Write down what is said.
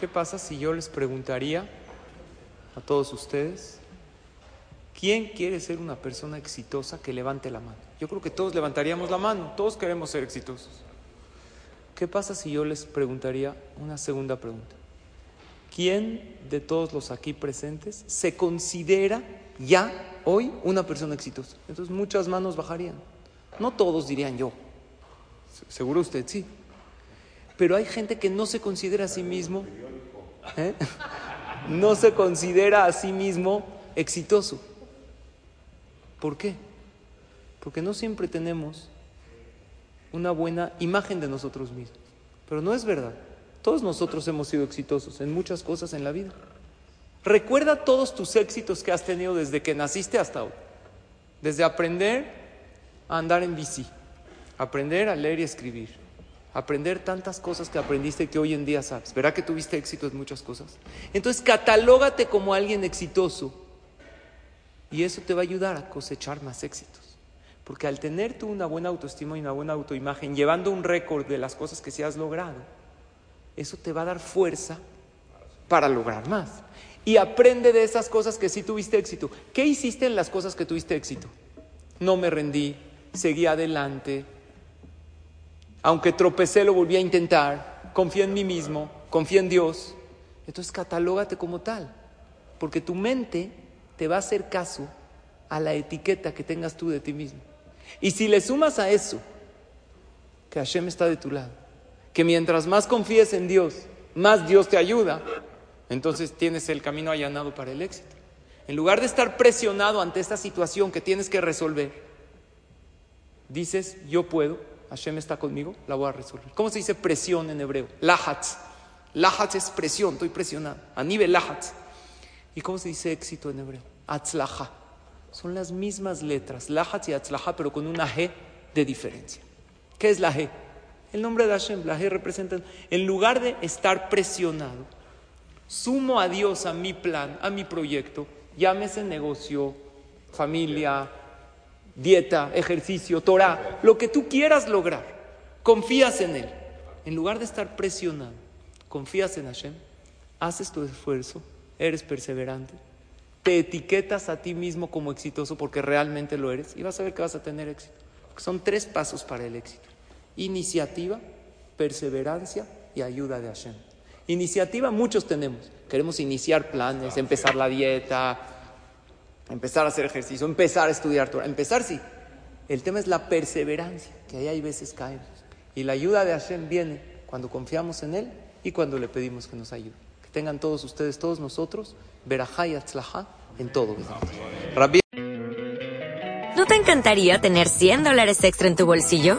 ¿Qué pasa si yo les preguntaría a todos ustedes, ¿quién quiere ser una persona exitosa que levante la mano? Yo creo que todos levantaríamos la mano, todos queremos ser exitosos. ¿Qué pasa si yo les preguntaría una segunda pregunta? ¿Quién de todos los aquí presentes se considera ya hoy una persona exitosa? Entonces muchas manos bajarían. No todos dirían yo. Seguro usted sí. Pero hay gente que no se considera a sí mismo, ¿eh? no se considera a sí mismo exitoso. ¿Por qué? Porque no siempre tenemos una buena imagen de nosotros mismos. Pero no es verdad. Todos nosotros hemos sido exitosos en muchas cosas en la vida. Recuerda todos tus éxitos que has tenido desde que naciste hasta hoy. Desde aprender a andar en bici, aprender a leer y escribir, aprender tantas cosas que aprendiste que hoy en día sabes. ¿Verá que tuviste éxito en muchas cosas? Entonces, catalógate como alguien exitoso y eso te va a ayudar a cosechar más éxitos. Porque al tener tú una buena autoestima y una buena autoimagen, llevando un récord de las cosas que sí has logrado, eso te va a dar fuerza para lograr más. Y aprende de esas cosas que sí tuviste éxito. ¿Qué hiciste en las cosas que tuviste éxito? No me rendí, seguí adelante, aunque tropecé, lo volví a intentar. Confía en mí mismo, confía en Dios. Entonces catalógate como tal, porque tu mente te va a hacer caso a la etiqueta que tengas tú de ti mismo. Y si le sumas a eso, que Hashem está de tu lado, que mientras más confíes en Dios, más Dios te ayuda, entonces tienes el camino allanado para el éxito. En lugar de estar presionado ante esta situación que tienes que resolver, dices, yo puedo, Hashem está conmigo, la voy a resolver. ¿Cómo se dice presión en hebreo? Lahatz. Lahatz es presión, estoy presionado. A nivel lahatz. ¿Y cómo se dice éxito en hebreo? Atzlaha. Son las mismas letras, lahatz y atzlaha, pero con una G de diferencia. ¿Qué es la G? El nombre de Hashem, la G representa, en lugar de estar presionado, sumo a Dios a mi plan, a mi proyecto, llámese negocio, familia, dieta, ejercicio, Torah, lo que tú quieras lograr, confías en Él. En lugar de estar presionado, confías en Hashem, haces tu esfuerzo, eres perseverante, te etiquetas a ti mismo como exitoso porque realmente lo eres y vas a ver que vas a tener éxito. Son tres pasos para el éxito. Iniciativa, perseverancia y ayuda de Hashem. Iniciativa muchos tenemos. Queremos iniciar planes, empezar la dieta, empezar a hacer ejercicio, empezar a estudiar Torah. Empezar sí. El tema es la perseverancia, que ahí hay veces caemos. Y la ayuda de Hashem viene cuando confiamos en Él y cuando le pedimos que nos ayude. Que tengan todos ustedes, todos nosotros, verajá y atzlajá en todo. ¿No te encantaría tener 100 dólares extra en tu bolsillo?